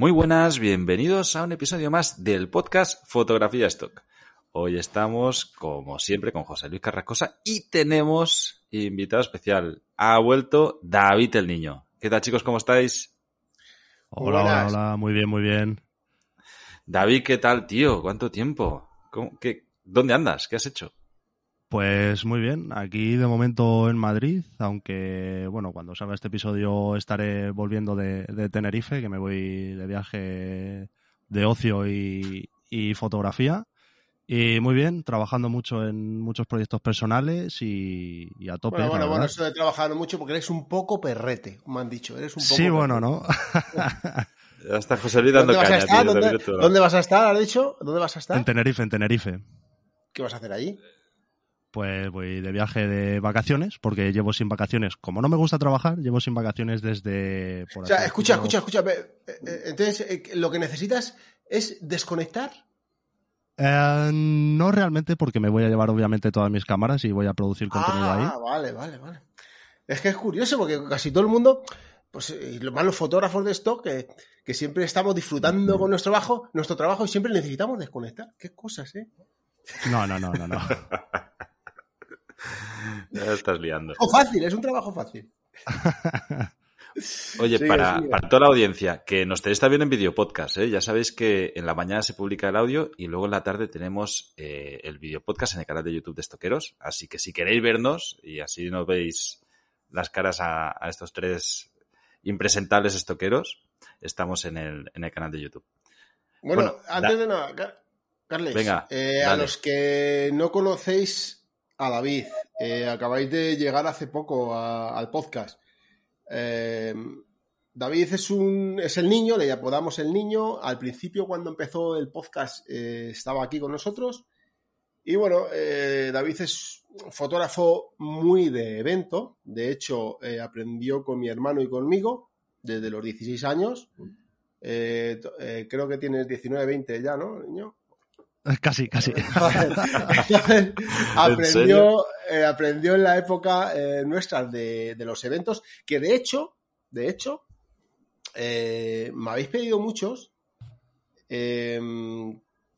Muy buenas, bienvenidos a un episodio más del podcast Fotografía Stock. Hoy estamos, como siempre, con José Luis Carrascosa y tenemos invitado especial. Ha vuelto David el Niño. ¿Qué tal, chicos? ¿Cómo estáis? Hola, hola, hola, muy bien, muy bien. David, ¿qué tal, tío? ¿Cuánto tiempo? ¿Cómo, qué, ¿Dónde andas? ¿Qué has hecho? Pues muy bien, aquí de momento en Madrid, aunque bueno, cuando salga este episodio estaré volviendo de, de Tenerife, que me voy de viaje de ocio y, y, fotografía. Y muy bien, trabajando mucho en muchos proyectos personales y, y a tope. Bueno, bueno, bueno, eso de trabajar mucho porque eres un poco perrete, me han dicho. Eres un poco sí, bueno, ¿no? ya está José Luis dando ¿Dónde caña. vas a estar? tío, ¿Dónde. ¿Dónde vas a estar, has dicho? ¿Dónde vas a estar? En Tenerife, en Tenerife. ¿Qué vas a hacer allí? Pues voy de viaje de vacaciones, porque llevo sin vacaciones. Como no me gusta trabajar, llevo sin vacaciones desde... Por O sea, escucha, escucha, escucha. eh, eh, Entonces, eh, lo que necesitas es desconectar. Eh, no realmente, porque me voy a llevar obviamente todas mis cámaras y voy a producir contenido ahí. Ah, vale, vale, vale. Es que es curioso porque casi todo el mundo, pues eh, los más los fotógrafos de stock, que, que siempre estamos disfrutando con nuestro trabajo, nuestro trabajo y siempre necesitamos desconectar. Qué cosas, ¿eh? No, no, no, no, no. Ya estás liando. O fácil, es un trabajo fácil. Oye, Sigue, para, sigue. para toda la audiencia, que nos tenéis también en video podcast, ¿eh? ya sabéis que en la mañana se publica el audio y luego en la tarde tenemos eh, el video podcast en el canal de YouTube de Estoqueros. Así que si queréis vernos y así nos veis las caras a, a estos tres impresentables estoqueros, estamos en el, en el canal de YouTube. Bueno, Bueno, antes da- de nada, Car- Carles, Venga, eh, a los que no conocéis a David, eh, acabáis de llegar hace poco a- al podcast. Eh, David es un es el niño, le apodamos el niño. Al principio, cuando empezó el podcast, eh, estaba aquí con nosotros. Y bueno, eh, David es un fotógrafo muy de evento. De hecho, eh, aprendió con mi hermano y conmigo desde los 16 años. Creo que tienes 19, 20 ya, ¿no, niño? Casi, casi. Entonces, aprendió, eh, aprendió en la época eh, nuestra de, de los eventos, que de hecho, de hecho, eh, me habéis pedido muchos eh,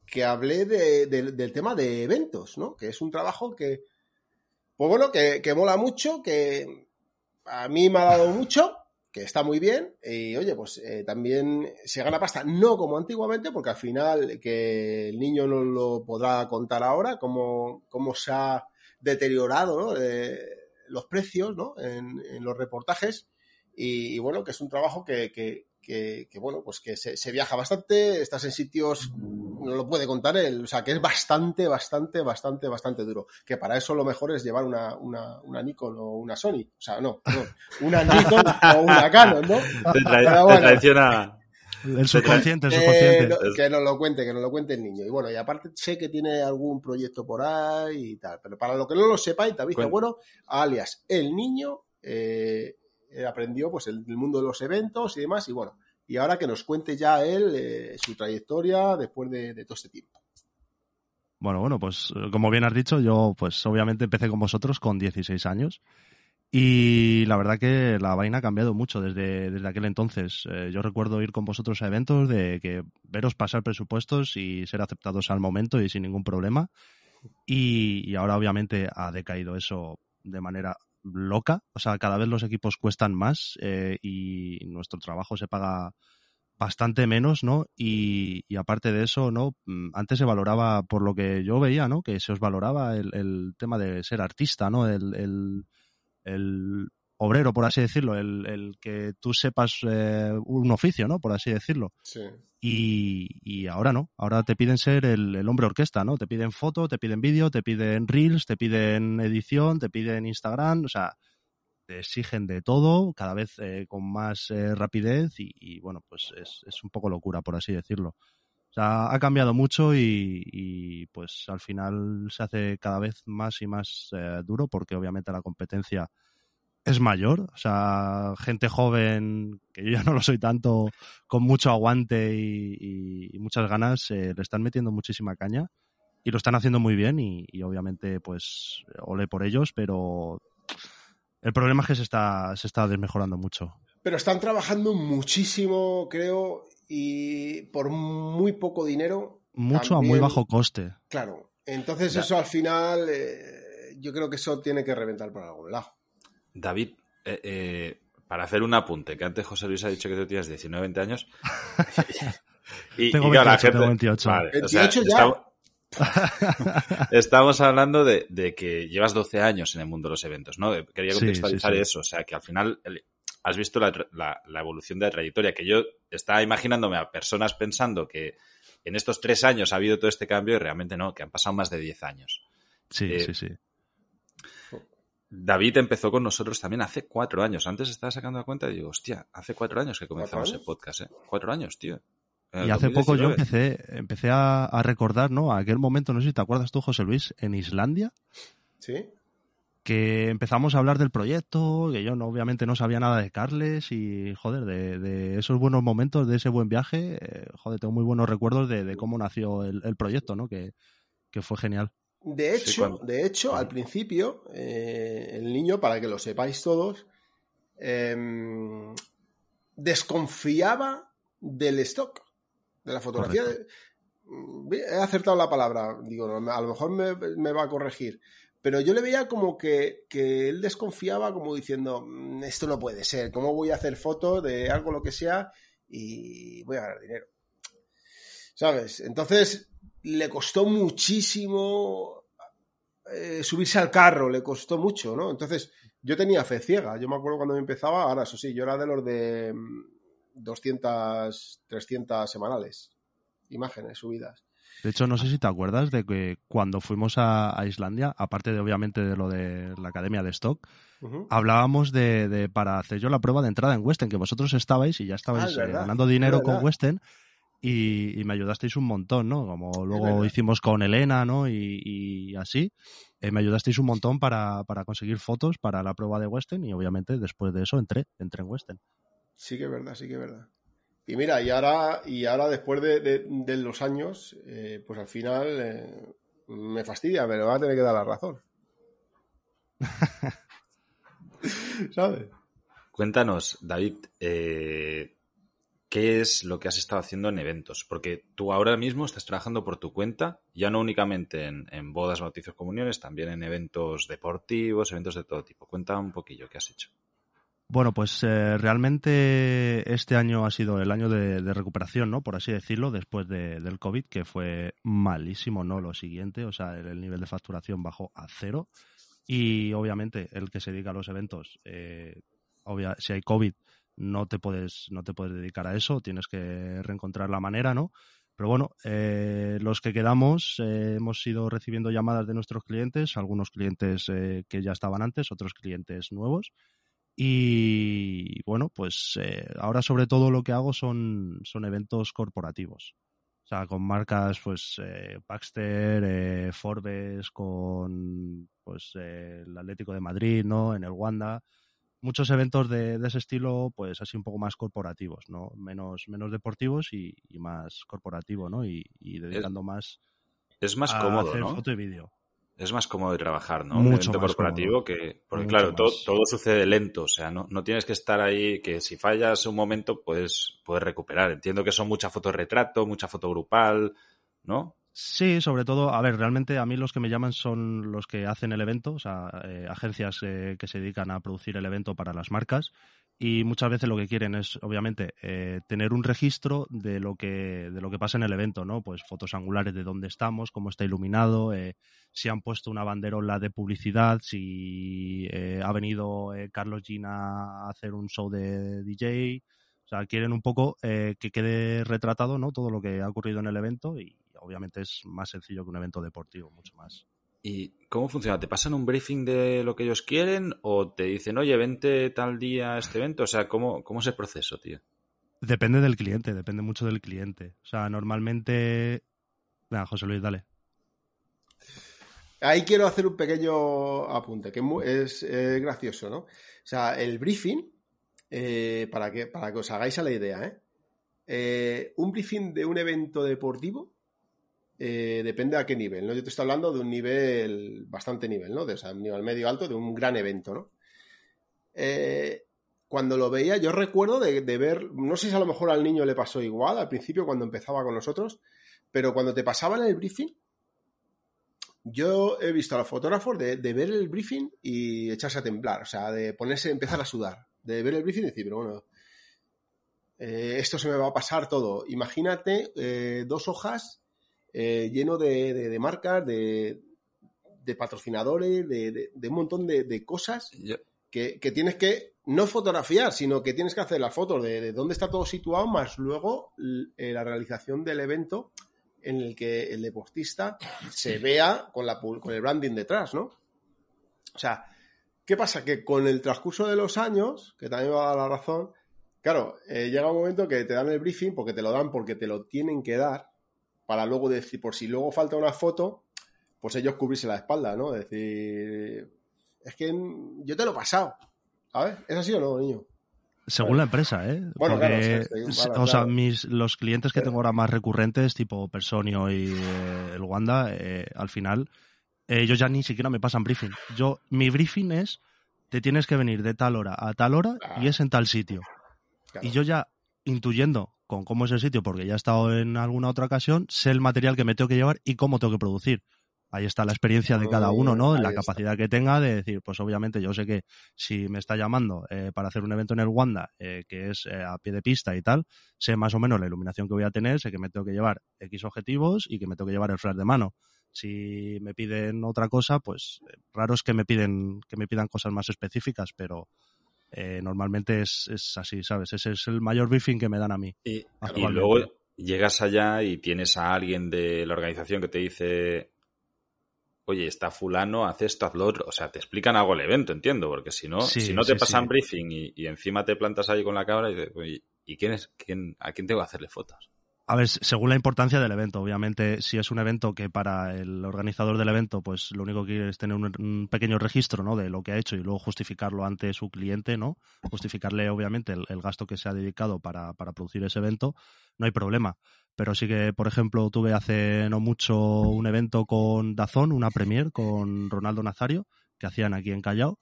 que hablé de- de- del tema de eventos, ¿no? Que es un trabajo que, pues bueno, que, que mola mucho, que a mí me ha dado mucho, que está muy bien, y oye, pues eh, también se gana pasta, no como antiguamente, porque al final que el niño no lo podrá contar ahora, cómo, cómo se ha deteriorado. Eh, los precios ¿no? en, en los reportajes, y, y bueno, que es un trabajo que, que- que- que, bueno, pues que se, se viaja bastante, estás en sitios, no lo puede contar él, o sea, que es bastante, bastante, bastante, bastante duro. Que para eso lo mejor es llevar una, una, una Nikon o una Sony, o sea, no, perdón, una Nikon o una Canon, ¿no? Te, tra- te traiciona. El subconsciente, el Eh, subconsciente. lo- que nos lo cuente, que nos lo cuente el niño. Y bueno, y aparte sé que tiene algún proyecto por ahí y tal. Pero para lo que no lo sepáis, David bueno, alias el niño, eh, aprendió pues el, mundo de los eventos y demás. Y bueno, y ahora que nos cuente ya él eh, su trayectoria después de, todo este tiempo. Bueno, bueno, pues eh, como bien has dicho, yo pues obviamente empecé con vosotros con 16 años y la verdad que la vaina ha cambiado mucho desde, desde aquel entonces. Eh, yo recuerdo ir con vosotros a eventos de que veros pasar presupuestos y ser aceptados al momento y sin ningún problema. Y ahora obviamente ha decaído eso de manera loca. O sea, cada vez los equipos cuestan más eh, y nuestro trabajo se paga bastante menos, ¿no? Y, aparte de eso, ¿no? Mm, Antes se valoraba, por lo que yo veía, ¿no? Que se os valoraba el, el tema de ser artista, ¿no? El, el obrero, por así decirlo, el, que tú sepas eh, un oficio, ¿no? Por así decirlo. Sí. Y, ahora no, ahora te piden ser el, hombre orquesta, ¿no? Te piden foto, te piden vídeo, te piden reels, te piden edición, te piden Instagram, o sea, te exigen de todo, cada vez eh, con más eh, rapidez y, bueno, pues es, es un poco locura, por así decirlo. O sea, ha cambiado mucho y, pues al final se hace cada vez más y más eh, duro porque obviamente la competencia es mayor. O sea, gente joven, que yo ya no lo soy tanto, con mucho aguante y, muchas ganas, eh, le están metiendo muchísima caña y lo están haciendo muy bien y, obviamente pues ole por ellos, pero el problema es que se está, se está desmejorando mucho. Pero están trabajando muchísimo, creo, y por muy poco dinero. Mucho a muy bajo coste. Claro. Entonces, eso al final, eh, yo creo que eso tiene que reventar por algún lado. David, eh, eh, para hacer un apunte, que antes José Luis ha dicho que tú tienes 19, 20 años. y, tengo 28, 28. ya. Estamos, hablando de, que llevas 12 años en el mundo de los eventos, ¿no? Quería contextualizar eso, o sea, que al final has visto la, evolución de la trayectoria, que yo estaba imaginándome a personas pensando que en estos tres años ha habido todo este cambio y realmente no, que han pasado más de diez años. Sí, eh, sí, sí. David empezó con nosotros también hace cuatro años. Antes estaba sacando la cuenta y digo, hostia, hace cuatro años que comenzamos el podcast, ¿eh? Cuatro años, tío. Y hace poco yo empecé, empecé a, a, recordar, ¿no? A aquel momento, no sé si te acuerdas tú, José Luis, en Islandia. Sí que empezamos a hablar del proyecto, que yo no, obviamente no sabía nada de Carles y, joder, de, esos buenos momentos, de ese buen viaje, eh, joder, tengo muy buenos recuerdos de, cómo nació el, proyecto, ¿no? Que, fue genial. De hecho, de hecho, al principio, eh, el niño, para que lo sepáis todos, em, desconfiaba del stock, de la fotografía. he acertado la palabra, digo, a lo mejor me va a corregir pero yo le veía como que, él desconfiaba, como diciendo, mm, esto no puede ser, ¿cómo voy a hacer fotos de algo, lo que sea, y voy a ganar dinero? ¿Sabes? Entonces, le costó muchísimo eh, subirse al carro, le costó mucho, ¿no? Entonces, yo tenía fe ciega, yo me acuerdo cuando me empezaba, ahora eso sí, yo era de los de 200, mm, 300 semanales, imágenes subidas. De hecho, no sé si te acuerdas de que cuando fuimos a, Islandia, aparte de obviamente de lo de la academia de stock, hablábamos de, para hacer yo la prueba de entrada en Western, que vosotros estabais y ya estabais ah, eh, ganando dinero con Western y, me ayudasteis un montón, ¿no? Como luego hicimos con Elena, ¿no? Y, así, eh, me ayudasteis un montón para, para conseguir fotos para la prueba de Western y obviamente después de eso entré, entré en Western. Sí que es verdad, sí que es verdad. Y mira, y ahora, y ahora después de, los años, eh, pues al final eh, me fastidia, pero va a tener que dar la razón. ¿Sabes? Cuéntanos, David, eh, ¿qué es lo que has estado haciendo en eventos? Porque tú ahora mismo estás trabajando por tu cuenta, ya no únicamente en, bodas, bautizos, comuniones, también en eventos deportivos, eventos de todo tipo. Cuéntame un poquillo qué has hecho. Bueno, pues eh, realmente este año ha sido el año de, recuperación, ¿no? Por así decirlo, después del COVID, que fue malísimo, ¿no? Lo siguiente, o sea, el, nivel de facturación bajó a cero. Y obviamente el que se dedica a los eventos, eh, si hay COVID, no te puedes, no te puedes dedicar a eso, tienes que reencontrar la manera, ¿no? Pero bueno, eh, los que quedamos hemos ido recibiendo llamadas de nuestros clientes, algunos clientes que ya estaban antes, otros clientes nuevos y bueno, pues eh, ahora sobre todo lo que hago son, son eventos corporativos. O sea, con marcas, pues, eh, Baxter, eh, Forbes, con, pues, el Atlético de Madrid, ¿no? En el Wanda. Muchos eventos de, ese estilo, pues, así un poco más corporativos, ¿no? Menos, menos deportivos y, más corporativo, ¿no? Y, dedicando más... Es más cómodo, hacer ¿no? foto y vídeo es más cómodo de trabajar, ¿no? Mucho un evento corporativo que, porque claro, todo, todo, sucede lento, o sea, no, no tienes que estar ahí, que si fallas un momento puedes, puedes recuperar. Entiendo que son mucha foto retrato, mucha foto grupal, ¿no? Sí, sobre todo, a ver, realmente a mí los que me llaman son los que hacen el evento, o sea, eh, agencias eh, que se dedican a producir el evento para las marcas y muchas veces lo que quieren es, obviamente, eh, tener un registro de lo que de lo que pasa en el evento, ¿no? Pues fotos angulares de dónde estamos, cómo está iluminado, eh, si han puesto una banderola de publicidad, si eh, ha venido Carlos Gina a hacer un show de DJ, o sea, quieren un poco que quede retratado, ¿no? Todo lo que ha ocurrido en el evento y obviamente es más sencillo que un evento deportivo, mucho más. ¿Y cómo funciona? ¿Te pasan un briefing de lo que ellos quieren o te dicen, oye, vente tal día a este evento? O sea, ¿cómo, cómo es el proceso, tío? Depende del cliente, depende mucho del cliente. O sea, normalmente... Venga, José Luis, dale. Ahí quiero hacer un pequeño apunte, que es, gracioso, ¿no? O sea, el briefing, eh, para, que, para que os hagáis a la idea, ¿eh? ¿eh? Un briefing de un evento deportivo eh, depende a qué nivel, ¿no? Yo te estoy hablando de un nivel, bastante nivel, ¿no? De, un nivel medio alto, de un gran evento, ¿no? Eh, cuando lo veía, yo recuerdo de, ver, no sé si a lo mejor al niño le pasó igual al principio cuando empezaba con nosotros, pero cuando te pasaban el briefing, yo he visto a los fotógrafos de, ver el briefing y echarse a temblar, o sea, de ponerse, empezar a sudar, de ver el briefing y decir, pero bueno, eh, esto se me va a pasar todo. Imagínate dos hojas eh, lleno de, marcas, de, patrocinadores, de, un montón de, cosas que, tienes que no fotografiar, sino que tienes que hacer las fotos de, dónde está todo situado, más luego eh, la realización del evento en el que el deportista se vea con, la, con el branding detrás, ¿no? O sea, ¿qué pasa? Que con el transcurso de los años, que también va a dar la razón, claro, eh, llega un momento que te dan el briefing porque te lo dan porque te lo tienen que dar, para luego decir, por si luego falta una foto, pues ellos cubrirse la espalda, ¿no? Decir, es que yo te lo he pasado, ¿sabes? ¿Es así o no, niño? Según la empresa, ¿eh? Bueno, Porque, o sea, mis, los clientes que tengo ahora más recurrentes, tipo Personio y eh, el Wanda, eh, al final, ellos ya ni siquiera me pasan briefing. Yo, mi briefing es, te tienes que venir de tal hora a tal hora y es en tal sitio. Y yo ya, intuyendo con cómo es el sitio, porque ya he estado en alguna otra ocasión, sé el material que me tengo que llevar y cómo tengo que producir. Ahí está la experiencia de cada uno, ¿no? La capacidad que tenga de decir, pues obviamente yo sé que si me está llamando eh, para hacer un evento en el Wanda, eh, que es eh, a pie de pista y tal, sé más o menos la iluminación que voy a tener, sé que me tengo que llevar X objetivos y que me tengo que llevar el flash de mano. Si me piden otra cosa, pues raro es que me piden que me pidan cosas más específicas, pero eh, normalmente es, así, ¿sabes? Ese es el mayor briefing que me dan a mí. Y, luego llegas allá y tienes a alguien de la organización que te dice, oye, está fulano, haz esto, haz lo otro. O sea, te explican algo el evento, entiendo, porque si no, si no te pasan briefing y, encima te plantas ahí con la cámara y, ¿y quién es, quién, a quién tengo que hacerle fotos? A ver, según la importancia del evento, obviamente, si es un evento que para el organizador del evento, pues lo único que quiere es tener un, pequeño registro, ¿no? De lo que ha hecho y luego justificarlo ante su cliente, ¿no? Justificarle, obviamente, el, gasto que se ha dedicado para, para, producir ese evento, no hay problema. Pero sí que, por ejemplo, tuve hace no mucho un evento con Dazón, una premier con Ronaldo Nazario, que hacían aquí en Callao,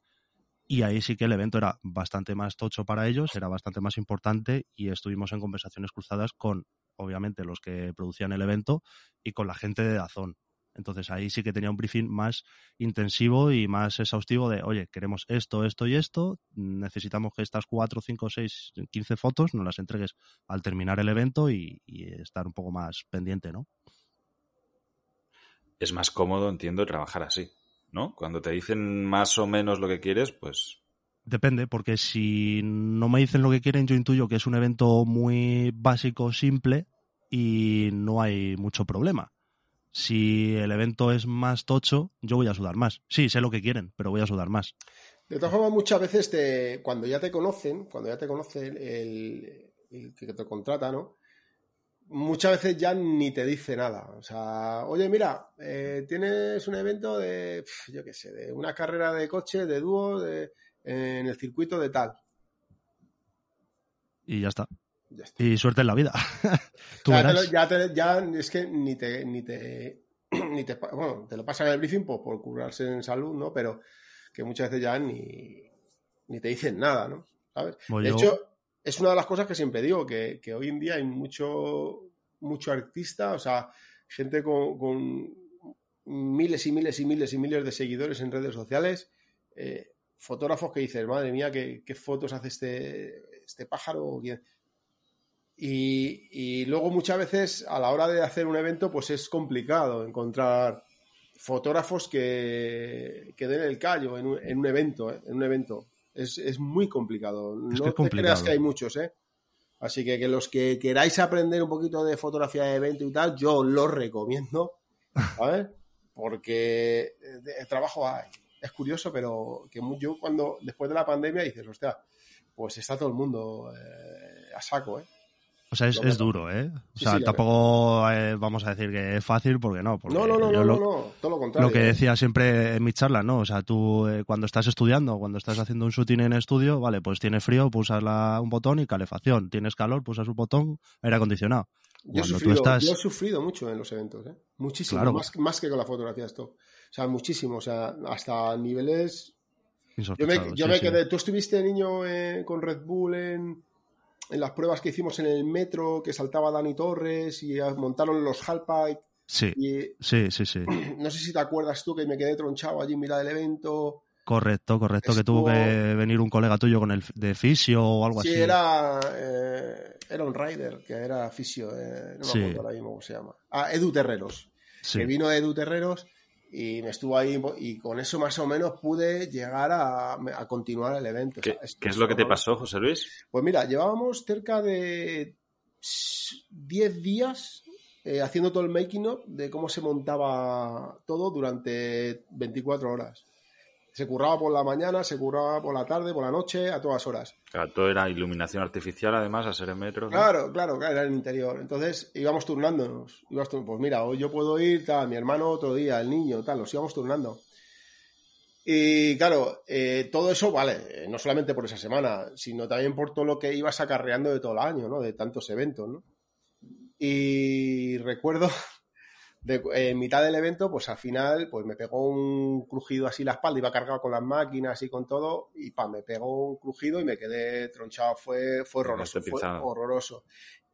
y ahí sí que el evento era bastante más tocho para ellos, era bastante más importante y estuvimos en conversaciones cruzadas con obviamente los que producían el evento y con la gente de Dazón. Entonces ahí sí que tenía un briefing más intensivo y más exhaustivo de, oye, queremos esto, esto y esto, necesitamos que estas 4, 5, 6, 15 fotos nos las entregues al terminar el evento y, estar un poco más pendiente, ¿no? Es más cómodo, entiendo, trabajar así, ¿no? Cuando te dicen más o menos lo que quieres, pues Depende, porque si no me dicen lo que quieren, yo intuyo que es un evento muy básico, simple y no hay mucho problema. Si el evento es más tocho, yo voy a sudar más. Sí, sé lo que quieren, pero voy a sudar más. De todas formas, muchas veces te, cuando ya te conocen, cuando ya te conoce el, que te contrata, ¿no? Muchas veces ya ni te dice nada. O sea, oye, mira, eh, tienes un evento de, yo qué sé, de una carrera de coche, de dúo, de, en el circuito de tal. Y ya está. Y suerte en la vida. ya, es que ni te, ni te, ni te, bueno, te lo pasan en el briefing por, por curarse en salud, ¿no? Pero que muchas veces ya ni, ni te dicen nada, ¿no? ¿Sabes? Pues de hecho, es una de las cosas que siempre digo, que, hoy en día hay mucho, mucho artista, o sea, gente con, con, miles y miles y miles y miles de seguidores en redes sociales, eh, fotógrafos que dicen, madre mía, qué, fotos hace este, este pájaro. Y, y, luego muchas veces a la hora de hacer un evento, pues es complicado encontrar fotógrafos que, que den el callo en un, en un evento, ¿eh? en un evento. Es, es muy complicado. no te creas que hay muchos, ¿eh? Así que, que los que queráis aprender un poquito de fotografía de evento y tal, yo lo recomiendo, ¿sabes? Porque el trabajo hay. Es curioso, pero que yo cuando, después de la pandemia, dices, hostia, pues está todo el mundo eh, a saco, ¿eh? O sea, es, duro, ¿eh? O sea, tampoco eh, vamos a decir que es fácil porque no. no, no, no, no, todo lo contrario. Lo que decía siempre en mi charla, ¿no? O sea, tú eh, cuando estás estudiando, cuando estás haciendo un shooting en estudio, vale, pues tienes frío, pulsas la, un botón y calefacción. Tienes calor, pulsas un botón, aire acondicionado. Yo he, sufrido, yo he sufrido mucho en los eventos, ¿eh? Muchísimo, más, más que con la fotografía esto. O sea, muchísimo, o sea, hasta niveles... Yo me, yo me quedé... ¿Tú estuviste niño eh, con Red Bull en en las pruebas que hicimos en el metro, que saltaba Dani Torres y montaron los Halpike. Sí, sí, sí, sí. No sé si te acuerdas tú que me quedé tronchado allí en mitad del evento. Correcto, correcto, que tuvo que venir un colega tuyo con el de fisio o algo así. Sí, era, eh, era un rider, que era fisio, eh, no me acuerdo ahora mismo cómo se llama. Ah, Edu Terreros. Que vino Edu Terreros y me estuvo ahí y con eso más o menos pude llegar a, continuar el evento. ¿Qué, es lo que te pasó, José Luis? Pues mira, llevábamos cerca de 10 días eh, haciendo todo el making up de cómo se montaba todo durante 24 horas. Se curraba por la mañana, se curraba por la tarde, por la noche, a todas horas. Claro, todo era iluminación artificial, además, a ser en metro. Claro, claro, claro, era el interior. Entonces íbamos turnándonos. pues mira, hoy yo puedo ir, tal, mi hermano otro día, el niño, tal, los íbamos turnando. Y claro, eh, todo eso vale, no solamente por esa semana, sino también por todo lo que ibas acarreando de todo el año, ¿no? De tantos eventos, ¿no? Y recuerdo en mitad del evento, pues al final, pues me pegó un crujido así la espalda, iba cargado con las máquinas y con todo, y pa, me pegó un crujido y me quedé tronchado, fue, fue horroroso, fue horroroso.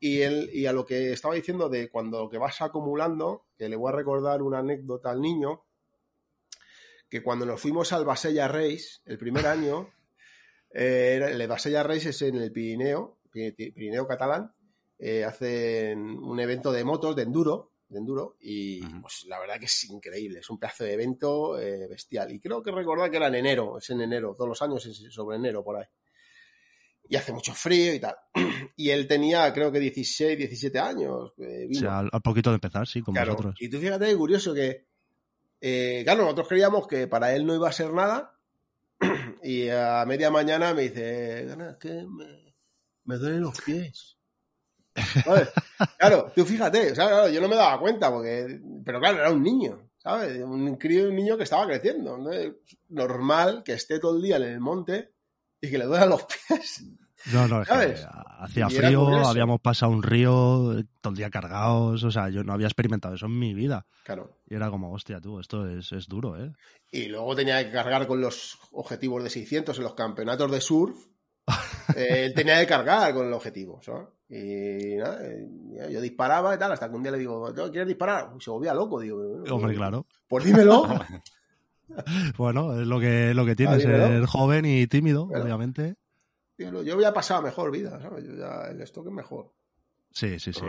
Y, el, y a lo que estaba diciendo de cuando lo que vas acumulando, que le voy a recordar una anécdota al niño, que cuando nos fuimos al Basella Race, el primer año, eh, el Basella Race es en el Pirineo, Pirineo catalán, eh, hacen un evento de motos, de enduro, de enduro y pues la verdad que es increíble, es un pedazo de evento eh, bestial. Y creo que recordar que era en enero, es en enero, todos los años es sobre enero por ahí. Y hace mucho frío y tal. Y él tenía creo que 16, 17 años eh, o sea, al, poquito de empezar, sí, como nosotros y tú fíjate, curioso que eh, claro, nosotros creíamos que para él no iba a ser nada y a media mañana me dice, que me, me duelen los pies Claro, tú fíjate, yo no me daba cuenta, porque, pero claro, era un niño, ¿sabes? Un crío un niño que estaba creciendo. Normal que esté todo el día en el monte y que le duelan los pies. No, no, hacía frío, habíamos pasado un río todo el día cargados, o sea, yo no había experimentado eso en mi vida. Claro. Y era como, hostia, tú, esto es, es duro, ¿eh? Y luego tenía que cargar con los objetivos de 600 en los campeonatos de surf él tenía que cargar con el objetivo, ¿sabes? Y nada, eh, yo disparaba y tal, hasta que un día le digo, ¿quieres disparar? se volvía loco, digo. Hombre, claro. Pues dímelo. bueno, es lo que, lo que tiene, ah, ser joven y tímido, obviamente. Yo, yo había pasado mejor vida, ¿sabes? Yo ya, el stock es mejor. Sí, sí, sí,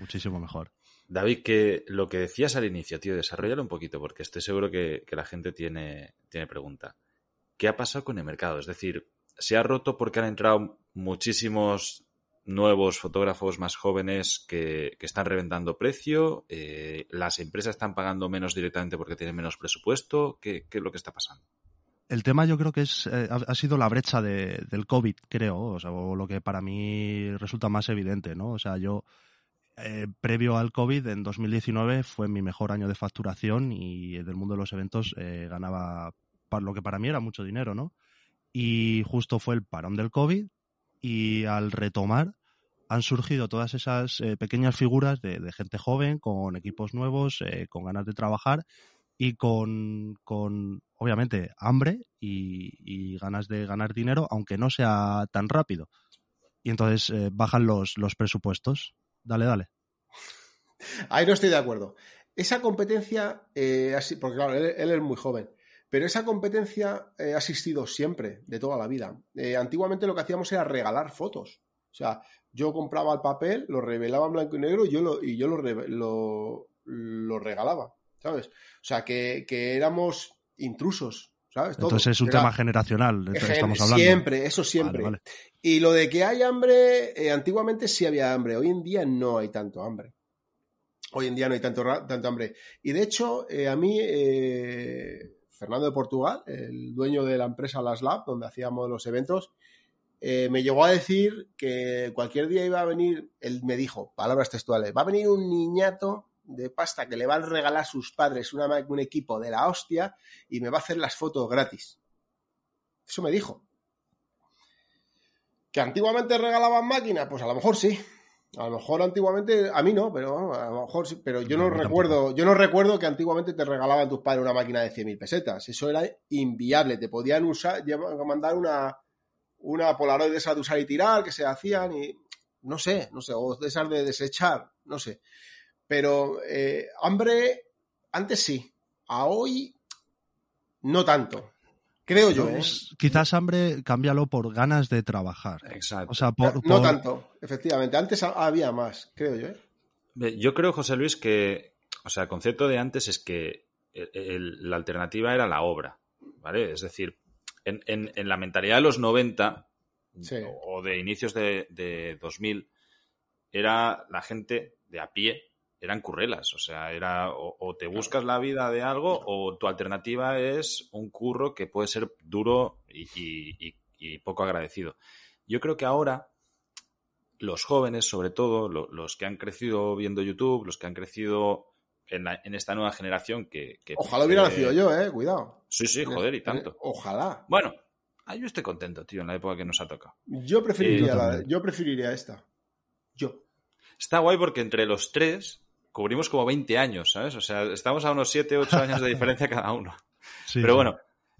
Muchísimo mejor. David, que lo que decías al inicio, tío, desarrollalo un poquito, porque estoy seguro que, que la gente tiene, tiene pregunta. ¿Qué ha pasado con el mercado? Es decir, se ha roto porque han entrado muchísimos nuevos fotógrafos más jóvenes que, están reventando precio, eh, las empresas están pagando menos directamente porque tienen menos presupuesto, ¿qué, es lo que está pasando? El tema yo creo que es eh, ha sido la brecha del COVID, creo, o, sea, lo que para mí resulta más evidente, ¿no? O sea, yo eh, previo al COVID, en 2019 fue mi mejor año de facturación y del mundo de los eventos ganaba lo que para mí era mucho dinero, ¿no? y justo fue el parón del COVID y al retomar han surgido todas esas eh, pequeñas figuras de, gente joven, con equipos nuevos, eh, con ganas de trabajar y con, obviamente, hambre y, ganas de ganar dinero, aunque no sea tan rápido. Y entonces eh, bajan los, los presupuestos. Dale, dale. Ahí no estoy de acuerdo. Esa competencia, así, porque claro, él, es muy joven, Pero esa competencia ha existido siempre, de toda la vida. antiguamente lo que hacíamos era regalar fotos. O sea, yo compraba el papel, lo revelaba en blanco y negro y yo lo, y yo lo, lo, regalaba, ¿sabes? O sea, que, éramos intrusos, ¿sabes? Entonces es un tema generacional, estamos hablando. Siempre, eso siempre. Y lo de que hay hambre, eh, antiguamente sí había hambre, hoy en día no hay tanto hambre. Hoy en día no hay tanto, tanto hambre. Y de hecho, eh, a mí, eh, Fernando de Portugal, el dueño de la empresa Las Lab, donde hacíamos los eventos, eh, me llegó a decir que cualquier día iba a venir, él me dijo, palabras textuales, va a venir un niñato de pasta que le van a regalar a sus padres un equipo de la hostia y me va a hacer las fotos gratis. Eso me dijo. ¿Que antiguamente regalaban máquinas? Pues a lo mejor sí. A lo mejor antiguamente, a mí no, pero a lo mejor sí. Pero yo no, recuerdo, yo no recuerdo que antiguamente te regalaban tus padres una máquina de 100.000 pesetas. Eso era inviable. Te podían usar, mandar una, una Polaroid de esas de usar y tirar que se hacían y no sé, no sé, o de esas de desechar, no sé. Pero eh, hambre, antes sí, a hoy no tanto. Creo yo. ¿eh? Quizás hambre, cámbialo por ganas de trabajar. Exacto. O sea, por, No tanto, efectivamente. Antes había más, creo yo. ¿eh? Yo creo, José Luis, que, o sea, el concepto de antes es que la alternativa era la obra, ¿vale? Es decir, en, la mentalidad de los 90 o de inicios de, de 2000, era la gente de a pie, eran currelas. O sea, era o, te buscas la vida de algo o tu alternativa es un curro que puede ser duro y, poco agradecido. Yo creo que ahora los jóvenes, sobre todo, los que han crecido viendo YouTube, los que han crecido en, esta nueva generación que... Ojalá hubiera nacido yo, eh, cuidado. Sí, sí, joder, y tanto. Ojalá. Bueno, yo estoy contento, tío, en la época que nos ha tocado. Yo preferiría, yo preferiría esta. Yo. Está guay porque entre los tres cubrimos como 20 años, ¿sabes? O sea, estamos a unos 7, 8 años de diferencia cada uno. Pero bueno,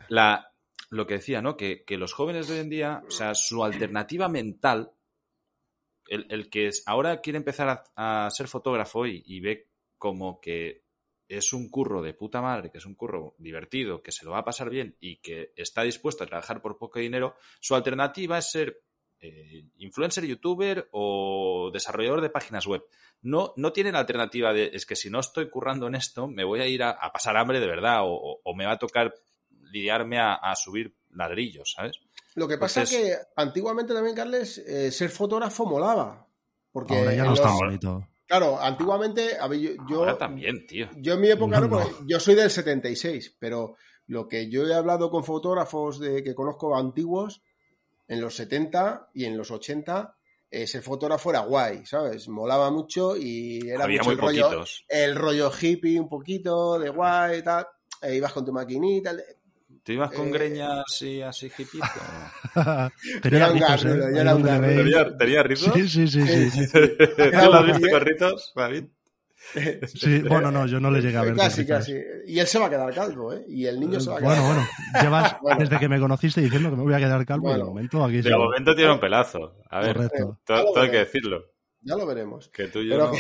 la, lo que decía, ¿no? Que, los jóvenes de hoy en día, o sea, su alternativa mental, el, que ahora quiere empezar a, ser fotógrafo y ve como que es un curro de puta madre, que es un curro divertido, que se lo va a pasar bien y que está dispuesto a trabajar por poco dinero, su alternativa es ser eh, influencer, youtuber o desarrollador de páginas web. No, no tiene la alternativa de, es que si no estoy currando en esto, me voy a ir a, pasar hambre de verdad o, me va a tocar lidiarme a, subir ladrillos, ¿sabes? Lo que pasa es que antiguamente también, Carles, eh, ser fotógrafo molaba. Porque Ahora ya no está bonito. Claro, antiguamente, yo, también, tío. Yo en mi época, no, yo soy del 76, pero lo que yo he hablado con fotógrafos de, que conozco antiguos, en los 70 y en los 80, ese fotógrafo era guay, ¿sabes? Molaba mucho y era Había muy el, rollo, el rollo hippie un poquito, de guay y tal. E ibas con tu maquinita. ¿Tú ibas con eh, greñas y así hipito? tenía rizos, ¿eh? ¿Tenía, rizos? Sí, sí, sí. sí. ¿Tú lo has visto con rizos, David? Sí, bueno, no, yo no le llegué a ver. Casi, casi. Y él se va a quedar calvo, ¿eh? Y el niño se va a quedar Bueno, bueno, llevas desde que me conociste diciendo que me voy a quedar calvo y de momento aquí De momento tiene un pelazo. A ver, Correcto. todo, hay que decirlo. Ya lo veremos. Que tú y yo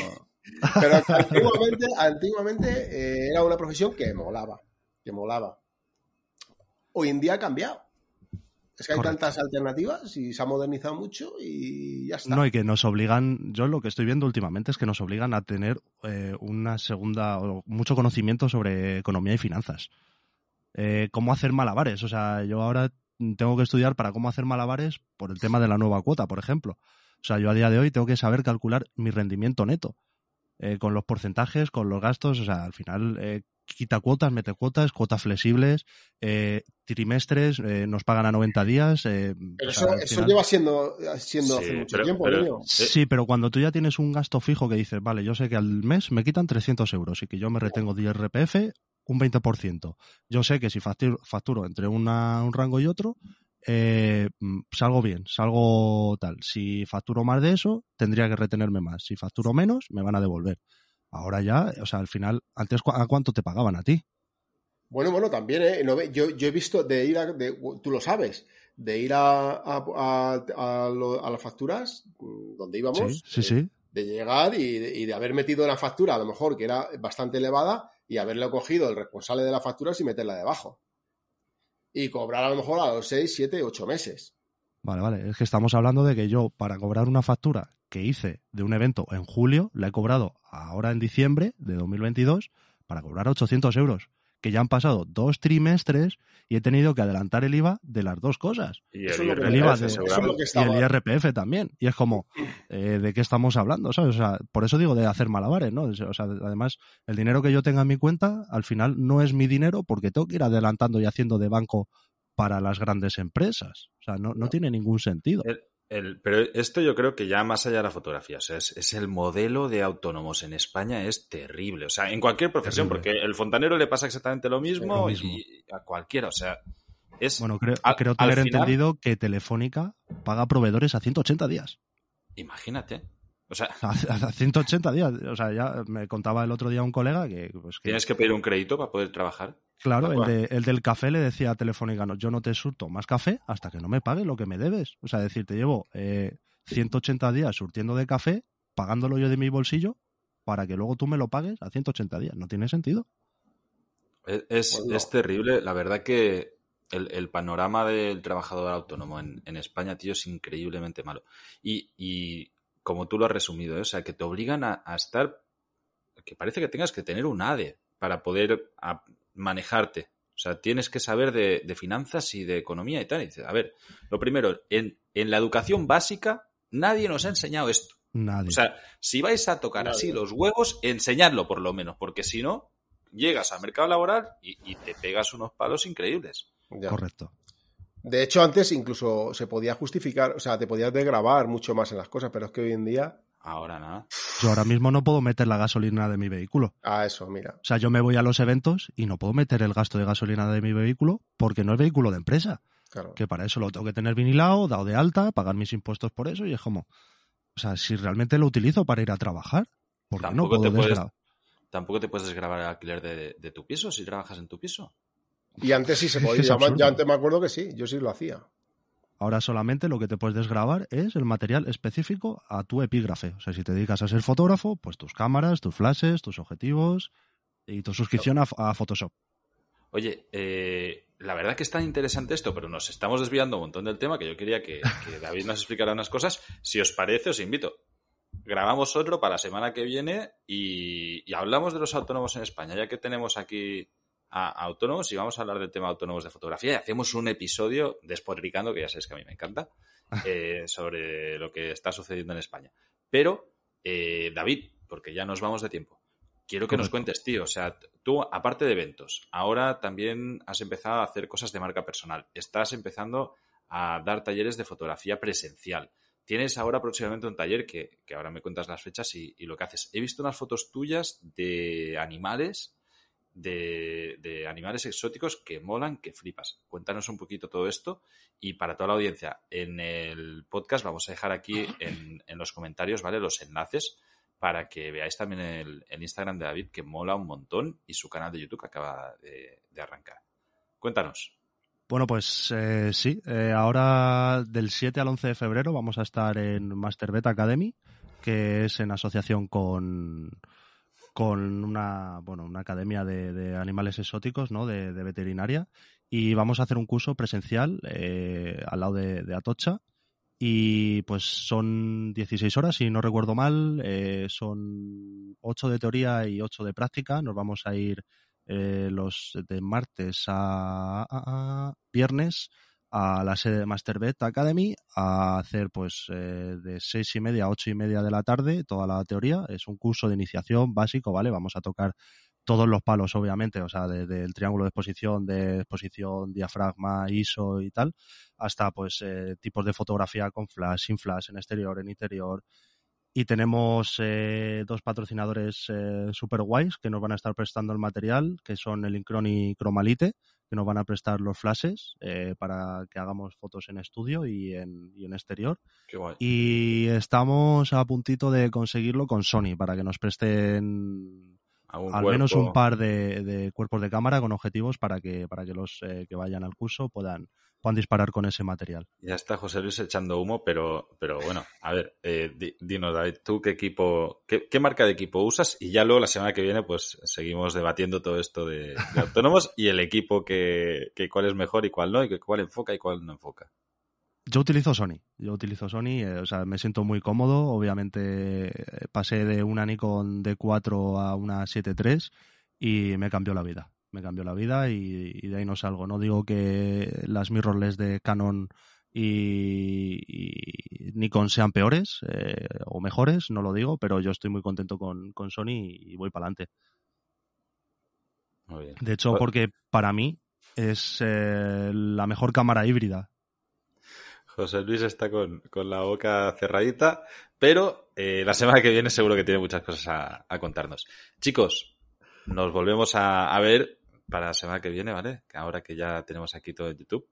pero, antiguamente, antiguamente eh, era una profesión que molaba. Que molaba hoy en día ha cambiado. Es que hay tantas alternativas y se ha modernizado mucho y ya está. No, y que nos obligan, yo lo que estoy viendo últimamente es que nos obligan a tener eh, una segunda, o mucho conocimiento sobre economía y finanzas. Eh, cómo hacer malabares. O sea, yo ahora tengo que estudiar para cómo hacer malabares por el tema de la nueva cuota, por ejemplo. O sea, yo a día de hoy tengo que saber calcular mi rendimiento neto. Eh, con los porcentajes, con los gastos, o sea, al final, quita cuotas, mete cuotas, cuotas flexibles, eh, trimestres, eh, nos pagan a 90 días. Eh, pero eso, lleva siendo, siendo hace mucho tiempo, Sí, pero cuando tú ya tienes un gasto fijo que dices, vale, yo sé que al mes me quitan 300 euros y que yo me retengo de IRPF un 20%. Yo sé que si facturo, entre un rango y otro, mm, salgo bien, salgo tal. Si facturo más de eso, tendría que retenerme más. Si facturo menos, me van a devolver. Ahora ya, o sea, al final, antes, ¿a cuánto te pagaban a ti? Bueno, bueno, también, ¿eh? yo, yo he visto de ir a, tú lo sabes, de ir a, a, las facturas mm, donde íbamos, sí, sí, eh, de llegar y de, haber metido una factura, a lo mejor que era bastante elevada, y haberle cogido el responsable de las facturas y meterla debajo. y cobrar a lo mejor a los 6, 7, 8 meses. Vale, vale. Es que estamos hablando de que yo, para cobrar una factura que hice de un evento en julio, la he cobrado ahora en diciembre de 2022 para cobrar 800 euros. Que ya han pasado dos trimestres y he tenido que adelantar el IVA de las dos cosas. Y Eso el, es lo que el IRPF, IVA de- Y el IRPF también. Y es como, eh, ¿de qué estamos hablando? ¿sabes? O sea, por eso digo de hacer malabares, ¿no? O sea, además, el dinero que yo tenga en mi cuenta, al final no es mi dinero porque tengo que ir adelantando y haciendo de banco para las grandes empresas. O sea, no, no No. tiene ningún sentido. El- el- pero esto yo creo que ya más allá de la fotografía, o sea, es, es el modelo de autónomos en España es terrible. O sea, en cualquier profesión, Terrible. porque el fontanero le pasa exactamente lo mismo, Lo mismo. y a cualquiera. O sea, es. Bueno, creo, al- creo tener final- entendido que Telefónica paga proveedores a 180 días. Imagínate. O sea, A, a 180 días. O sea, ya me contaba el otro día un colega que, pues, que tienes que pedir un crédito para poder trabajar. Claro, el, de- el del café le decía a Telefónica, no, yo no te surto más café hasta que no me pagues lo que me debes. O sea, decir, te llevo eh, 180 días surtiendo de café, pagándolo yo de mi bolsillo, para que luego tú me lo pagues a 180 días. No tiene sentido. Es, es- terrible. La verdad que el, el panorama del trabajador autónomo en, en España, tío, es increíblemente malo. Y, y como tú lo has resumido, ¿eh? o sea, que te obligan a, a estar, que parece que tengas que tener un ADE para poder a- manejarte. O sea, tienes que saber de, de finanzas y de economía y tal. Y dices, a ver, lo primero, en, en la educación básica nadie nos ha enseñado esto. Nadie. O sea, si vais a tocar Nadie. así los huevos, enseñadlo por lo menos, porque si no, llegas al mercado laboral y, y te pegas unos palos increíbles. Ya. Correcto. De hecho, antes incluso se podía justificar, o sea, te podías desgravar mucho más en las cosas, pero es que hoy en día, Ahora nada. Yo ahora mismo no puedo meter la gasolina de mi vehículo. a eso, mira. O sea, yo me voy a los eventos y no puedo meter el gasto de gasolina de mi vehículo porque no es vehículo de empresa. Claro. que para eso lo tengo que tener vinilado, dado de alta, pagar mis impuestos por eso y es como, o sea, si realmente lo utilizo para ir a trabajar, ¿por qué no Tampoco te puedo puedes- Tampoco te puedes desgravar el alquiler de, de tu piso si trabajas en tu piso. Y antes sí se podía. yo antes me acuerdo que sí, yo sí lo hacía. Ahora solamente lo que te puedes desgravar es el material específico a tu epígrafe. O sea, si te dedicas a ser fotógrafo, pues tus cámaras, tus flashes, tus objetivos y tu suscripción a, Photoshop. Oye, eh, la verdad que es tan interesante esto, pero nos estamos desviando un montón del tema que yo quería que, David nos explicara unas cosas. Si os parece, os invito. Grabamos otro para la semana que viene y hablamos de los autónomos en España, ya que tenemos aquí a, a autónomos y vamos a hablar del tema autónomos de fotografía y hacemos un episodio despotricando, que ya sabéis que a mí me encanta, eh, sobre lo que está sucediendo en España. Pero, eh, David, porque ya nos vamos de tiempo, quiero que nos cuentes, tío. O sea, tú, aparte de eventos, ahora también has empezado a hacer cosas de marca personal. Estás empezando a dar talleres de fotografía presencial. Tienes ahora próximamente un taller que, que ahora me cuentas las fechas y, y lo que haces. He visto unas fotos tuyas de animales, de, animales exóticos que molan, que flipas. Cuéntanos un poquito todo esto y para toda la audiencia, en el podcast vamos a dejar aquí en, en los comentarios, ¿vale? Los enlaces para que veáis también el, el Instagram de David, que mola un montón, y su canal de YouTube que acaba de, arrancar. Cuéntanos. Bueno, pues eh, sí, eh, ahora del 7 al 11 de febrero vamos a estar en Masterbet Academy, que es en asociación con, con una, bueno, una academia de, de animales exóticos, ¿no? De, veterinaria. Y vamos a hacer un curso presencial eh, al lado de, Atocha. Y pues son 16 horas, si no recuerdo mal. eh, son 8 de teoría y 8 de práctica. Nos vamos a ir eh, los de martes a viernes a la sede de Masterbet Academy a hacer pues eh, de seis y media a ocho y media de la tarde toda la teoría. Es un curso de iniciación básico, ¿vale? Vamos a tocar todos los palos, obviamente, o sea, desde el triángulo de exposición, de exposición, diafragma, ISO y tal, hasta pues eh, tipos de fotografía con flash, sin flash, en exterior, en interior. Y tenemos eh, dos patrocinadores eh, super guays que nos van a estar prestando el material, que son el Incron y Cromalite, que nos van a prestar los flashes eh, para que hagamos fotos en estudio y en, y en exterior. Qué guay. Y estamos a puntito de conseguirlo con Sony para que nos presten al menos un par de, de cuerpos de cámara con objetivos para que para que los eh, que vayan al curso puedan puedan disparar con ese material. Ya está José Luis echando humo, pero, pero bueno, a ver, eh, dinos, David, ¿tú qué equipo, qué, marca de equipo usas? Y ya luego la semana que viene, pues seguimos debatiendo todo esto de, autónomos y el equipo que, que, cuál es mejor y cuál no, y cuál enfoca y cuál no enfoca. Yo utilizo Sony, yo utilizo Sony, eh, o sea, me siento muy cómodo, obviamente eh, pasé de una Nikon D4 a una 7.3 y me cambió la vida me cambió la vida y, de ahí no salgo. No digo que las mirrorless de Canon y, Nikon sean peores eh, o mejores, no lo digo, pero yo estoy muy contento con, Sony y voy para adelante. De hecho, pues porque para mí es eh, la mejor cámara híbrida. José Luis está con, la boca cerradita, pero eh, la semana que viene seguro que tiene muchas cosas a, contarnos. Chicos, nos volvemos a, a ver para la semana que viene, ¿vale? Ahora que ya tenemos aquí todo en YouTube.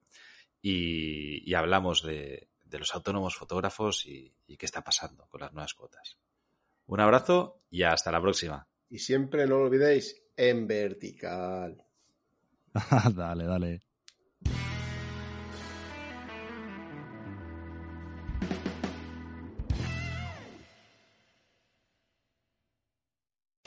Y, hablamos de, los autónomos fotógrafos y, y qué está pasando con las nuevas cuotas. Un abrazo y hasta la próxima. Y siempre no lo olvidéis, en vertical. dale, dale.